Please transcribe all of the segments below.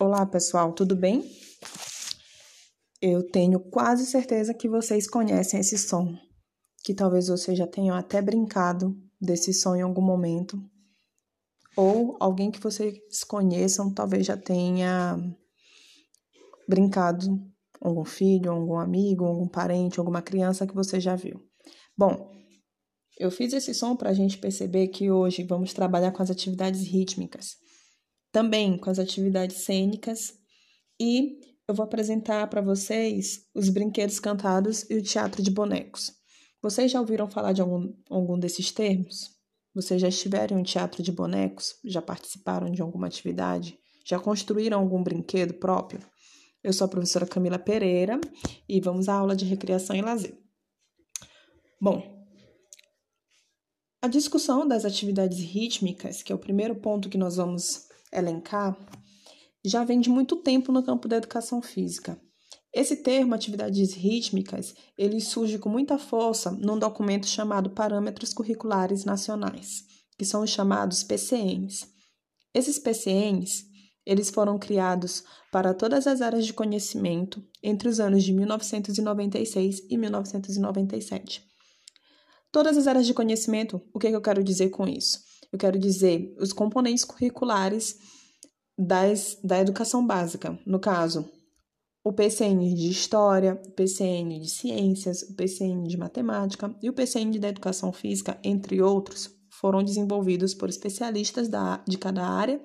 Olá, pessoal, tudo bem? Eu tenho quase certeza que vocês conhecem esse som, que talvez vocês já tenham até brincado desse som em algum momento, ou alguém que vocês conheçam talvez já tenha brincado, algum filho, algum amigo, algum parente, alguma criança que você já viu. Bom, eu fiz esse som para a gente perceber que hoje vamos trabalhar com as atividades rítmicas também com as atividades cênicas e eu vou apresentar para vocês os brinquedos cantados e o teatro de bonecos. Vocês já ouviram falar de algum, algum desses termos? Vocês já estiveram em teatro de bonecos? Já participaram de alguma atividade? Já construíram algum brinquedo próprio? Eu sou a professora Camila Pereira e vamos à aula de recreação e lazer. Bom, a discussão das atividades rítmicas, que é o primeiro ponto que nós vamos elencar já vem de muito tempo no campo da educação física. Esse termo, atividades rítmicas, ele surge com muita força num documento chamado Parâmetros Curriculares Nacionais, que são os chamados PCNs. Esses PCNs, eles foram criados para todas as áreas de conhecimento entre os anos de 1996 e 1997. Todas as áreas de conhecimento, o que, é que eu quero dizer com isso? Eu quero dizer os componentes curriculares das, da educação básica. No caso, o PCN de História, o PCN de Ciências, o PCN de Matemática e o PCN da Educação Física, entre outros, foram desenvolvidos por especialistas da, de cada área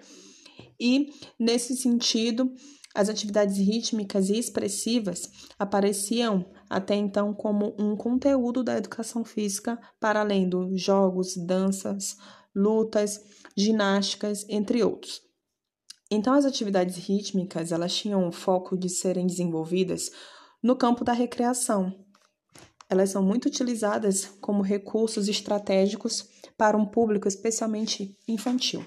e, nesse sentido, as atividades rítmicas e expressivas apareciam até então como um conteúdo da educação física, para além dos jogos, danças, lutas, ginásticas, entre outros. Então, as atividades rítmicas elas tinham o foco de serem desenvolvidas no campo da recreação. Elas são muito utilizadas como recursos estratégicos para um público especialmente infantil.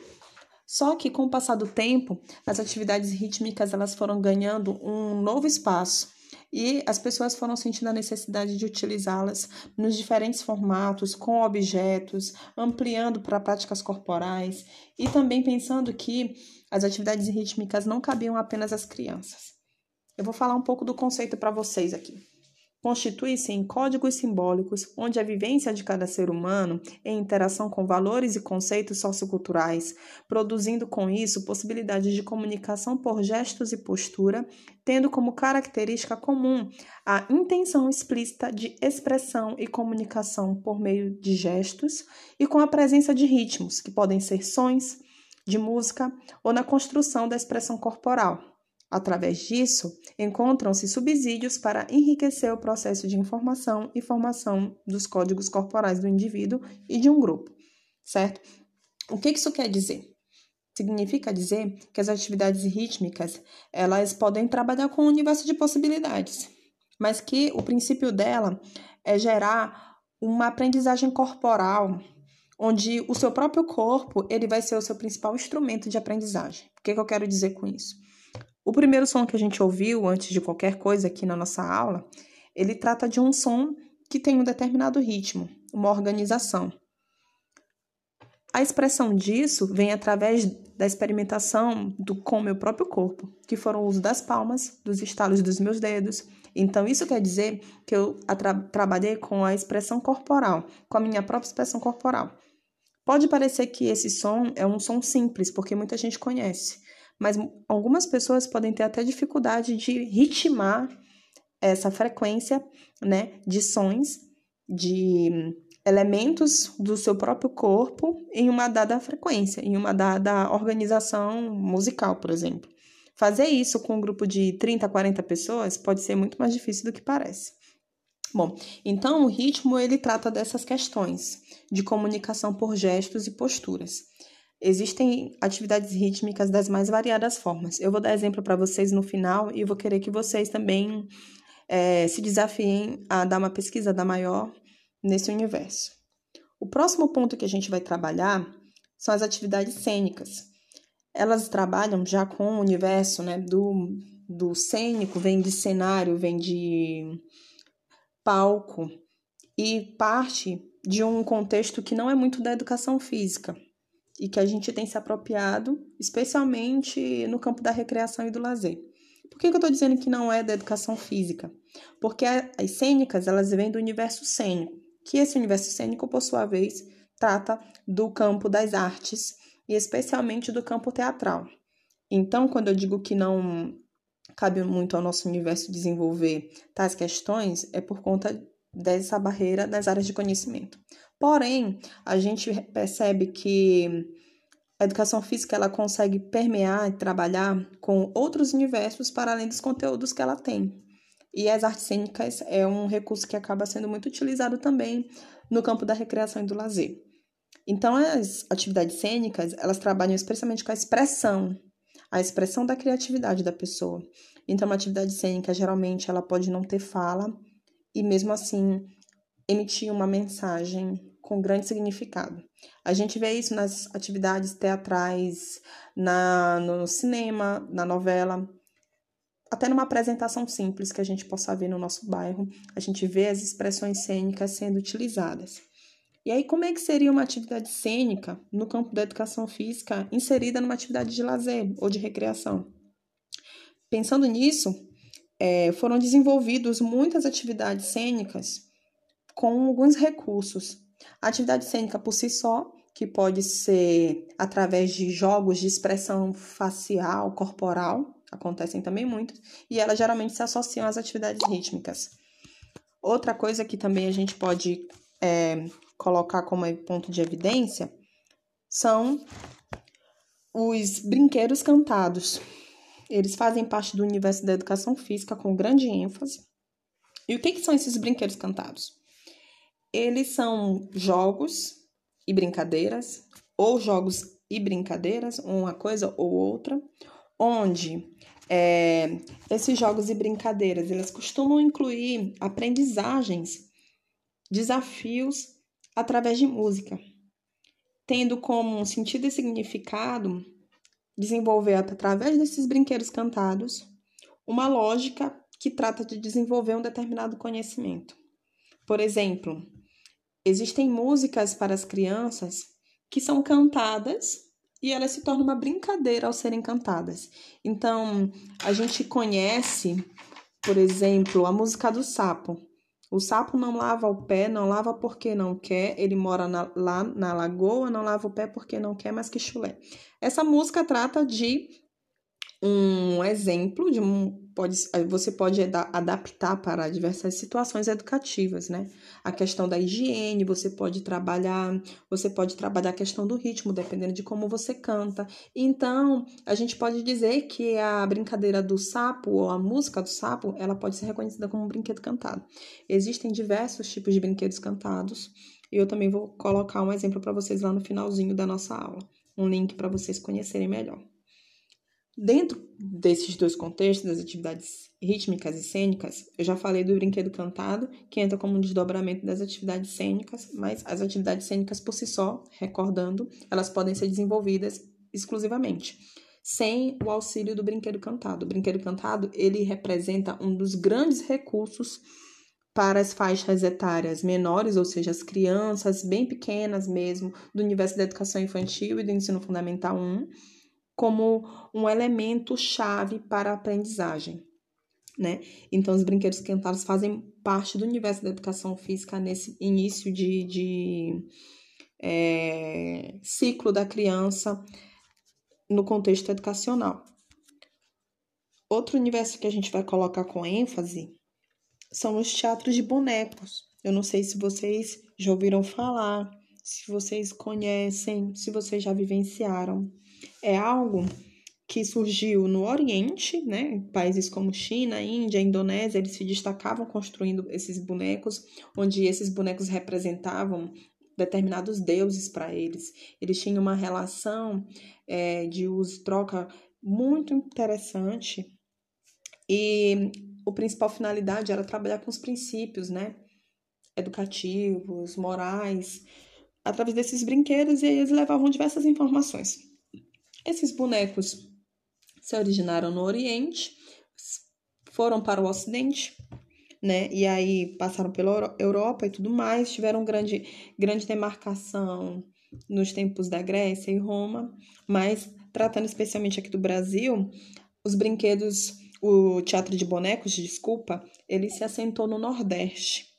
Só que com o passar do tempo, as atividades rítmicas elas foram ganhando um novo espaço e as pessoas foram sentindo a necessidade de utilizá-las nos diferentes formatos, com objetos, ampliando para práticas corporais e também pensando que as atividades rítmicas não cabiam apenas às crianças. Eu vou falar um pouco do conceito para vocês aqui constitui-se em códigos simbólicos onde a vivência de cada ser humano em interação com valores e conceitos socioculturais, produzindo com isso possibilidades de comunicação por gestos e postura, tendo como característica comum a intenção explícita de expressão e comunicação por meio de gestos e com a presença de ritmos, que podem ser sons, de música ou na construção da expressão corporal Através disso, encontram-se subsídios para enriquecer o processo de informação e formação dos códigos corporais do indivíduo e de um grupo, certo? O que isso quer dizer? Significa dizer que as atividades rítmicas, elas podem trabalhar com um universo de possibilidades, mas que o princípio dela é gerar uma aprendizagem corporal, onde o seu próprio corpo, ele vai ser o seu principal instrumento de aprendizagem. O que, que eu quero dizer com isso? O primeiro som que a gente ouviu antes de qualquer coisa aqui na nossa aula, ele trata de um som que tem um determinado ritmo, uma organização. A expressão disso vem através da experimentação do com meu próprio corpo, que foram o uso das palmas, dos estalos dos meus dedos. Então, isso quer dizer que eu tra trabalhei com a expressão corporal, com a minha própria expressão corporal. Pode parecer que esse som é um som simples, porque muita gente conhece, mas algumas pessoas podem ter até dificuldade de ritmar essa frequência, né, de sons, de elementos do seu próprio corpo em uma dada frequência, em uma dada organização musical, por exemplo. Fazer isso com um grupo de 30, 40 pessoas pode ser muito mais difícil do que parece. Bom, então o ritmo ele trata dessas questões de comunicação por gestos e posturas. Existem atividades rítmicas das mais variadas formas. Eu vou dar exemplo para vocês no final e vou querer que vocês também é, se desafiem a dar uma pesquisa da maior nesse universo. O próximo ponto que a gente vai trabalhar são as atividades cênicas. Elas trabalham já com o universo né, do, do cênico, vem de cenário, vem de palco e parte de um contexto que não é muito da educação física, e que a gente tem se apropriado, especialmente no campo da recreação e do lazer. Por que, que eu estou dizendo que não é da educação física? Porque as cênicas, elas vêm do universo cênico, que esse universo cênico, por sua vez, trata do campo das artes e especialmente do campo teatral. Então, quando eu digo que não cabe muito ao nosso universo desenvolver tais questões, é por conta dessa barreira nas áreas de conhecimento. Porém, a gente percebe que a educação física ela consegue permear e trabalhar com outros universos para além dos conteúdos que ela tem. E as artes cênicas é um recurso que acaba sendo muito utilizado também no campo da recreação e do lazer. Então, as atividades cênicas, elas trabalham especialmente com a expressão, a expressão da criatividade da pessoa. Então, uma atividade cênica, geralmente, ela pode não ter fala e, mesmo assim, emitir uma mensagem com grande significado. A gente vê isso nas atividades teatrais, na, no cinema, na novela, até numa apresentação simples que a gente possa ver no nosso bairro, a gente vê as expressões cênicas sendo utilizadas. E aí, como é que seria uma atividade cênica no campo da educação física inserida numa atividade de lazer ou de recreação? Pensando nisso, é, foram desenvolvidas muitas atividades cênicas com alguns recursos. A atividade cênica por si só, que pode ser através de jogos de expressão facial, corporal, acontecem também muitos, e elas geralmente se associam às atividades rítmicas. Outra coisa que também a gente pode é, colocar como ponto de evidência são os brinquedos cantados. Eles fazem parte do universo da educação física com grande ênfase. E o que, que são esses brinquedos cantados? Eles são jogos e brincadeiras, ou jogos e brincadeiras, uma coisa ou outra, onde é, esses jogos e brincadeiras eles costumam incluir aprendizagens, desafios através de música, tendo como sentido e significado desenvolver através desses brinquedos cantados uma lógica que trata de desenvolver um determinado conhecimento. Por exemplo, existem músicas para as crianças que são cantadas e elas se tornam uma brincadeira ao serem cantadas. Então, a gente conhece, por exemplo, a música do sapo. O sapo não lava o pé, não lava porque não quer, ele mora na, lá na lagoa, não lava o pé porque não quer, mas que chulé. Essa música trata de um exemplo de um pode você pode adaptar para diversas situações educativas, né? A questão da higiene, você pode trabalhar, você pode trabalhar a questão do ritmo, dependendo de como você canta. Então, a gente pode dizer que a brincadeira do sapo ou a música do sapo, ela pode ser reconhecida como um brinquedo cantado. Existem diversos tipos de brinquedos cantados, e eu também vou colocar um exemplo para vocês lá no finalzinho da nossa aula, um link para vocês conhecerem melhor. Dentro desses dois contextos, das atividades rítmicas e cênicas, eu já falei do brinquedo cantado, que entra como um desdobramento das atividades cênicas, mas as atividades cênicas por si só, recordando, elas podem ser desenvolvidas exclusivamente, sem o auxílio do brinquedo cantado. O brinquedo cantado, ele representa um dos grandes recursos para as faixas etárias menores, ou seja, as crianças bem pequenas mesmo, do universo da educação infantil e do ensino fundamental 1, como um elemento chave para a aprendizagem. Né? Então, os brinquedos cantados fazem parte do universo da educação física nesse início de, de é, ciclo da criança no contexto educacional. Outro universo que a gente vai colocar com ênfase são os teatros de bonecos. Eu não sei se vocês já ouviram falar, se vocês conhecem, se vocês já vivenciaram é algo que surgiu no Oriente, né? Países como China, Índia, Indonésia, eles se destacavam construindo esses bonecos, onde esses bonecos representavam determinados deuses para eles. Eles tinham uma relação é, de uso-troca muito interessante e o principal finalidade era trabalhar com os princípios, né? Educativos, morais, através desses brinquedos e eles levavam diversas informações. Esses bonecos se originaram no Oriente, foram para o Ocidente, né? E aí passaram pela Europa e tudo mais, tiveram grande, grande demarcação nos tempos da Grécia e Roma, mas tratando especialmente aqui do Brasil, os brinquedos, o teatro de bonecos, desculpa, ele se assentou no Nordeste,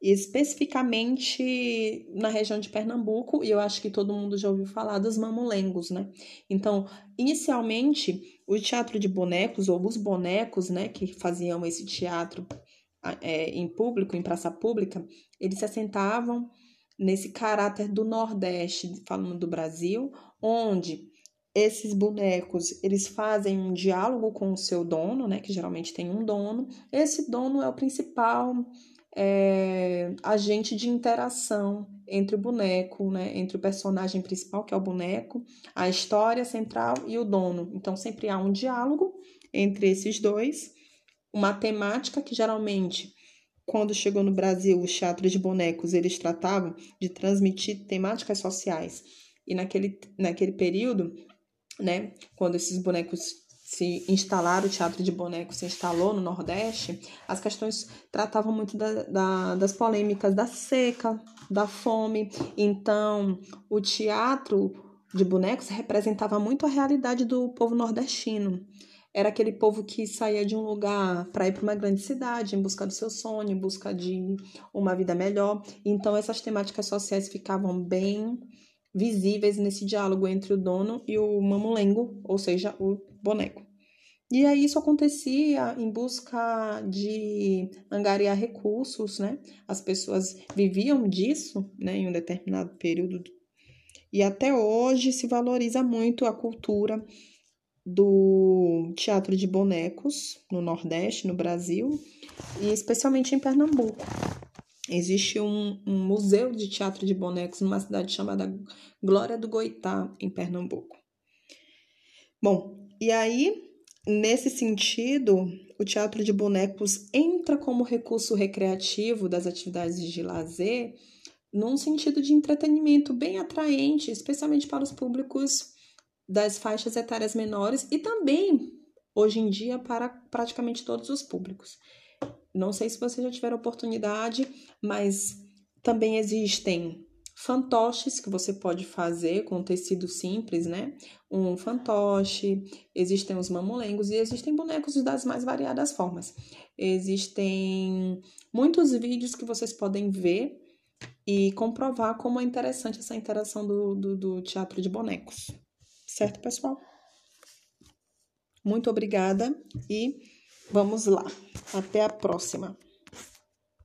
especificamente na região de Pernambuco, e eu acho que todo mundo já ouviu falar dos mamulengos, né? Então, inicialmente, o teatro de bonecos, ou os bonecos, né, que faziam esse teatro é, em público, em praça pública, eles se assentavam nesse caráter do Nordeste, falando do Brasil, onde esses bonecos eles fazem um diálogo com o seu dono, né, que geralmente tem um dono. Esse dono é o principal é, agente de interação entre o boneco, né, entre o personagem principal, que é o boneco, a história central e o dono. Então sempre há um diálogo entre esses dois, uma temática que geralmente quando chegou no Brasil os teatros de bonecos, eles tratavam de transmitir temáticas sociais. E naquele, naquele período, né, quando esses bonecos se instalaram, o teatro de bonecos se instalou no Nordeste, as questões tratavam muito da, da, das polêmicas da seca, da fome. Então, o teatro de bonecos representava muito a realidade do povo nordestino era aquele povo que saía de um lugar para ir para uma grande cidade em busca do seu sonho, em busca de uma vida melhor. Então essas temáticas sociais ficavam bem visíveis nesse diálogo entre o dono e o mamulengo, ou seja, o boneco. E aí isso acontecia em busca de angariar recursos, né? As pessoas viviam disso, né, em um determinado período. E até hoje se valoriza muito a cultura do Teatro de Bonecos, no Nordeste, no Brasil, e especialmente em Pernambuco. Existe um, um, museu de teatro de bonecos numa cidade chamada Glória do Goitá, em Pernambuco. Bom, e aí, nesse sentido, o teatro de bonecos entra como recurso recreativo das atividades de lazer, num sentido de entretenimento bem atraente, especialmente para os públicos das faixas etárias menores e também, hoje em dia, para praticamente todos os públicos. Não sei se você já tiver oportunidade, mas também existem fantoches que você pode fazer com tecido simples, né? Um fantoche, existem os mamulengos e existem bonecos das mais variadas formas. Existem muitos vídeos que vocês podem ver e comprovar como é interessante essa interação do, do, do teatro de bonecos. Certo, pessoal? Muito obrigada e vamos lá. Até a próxima.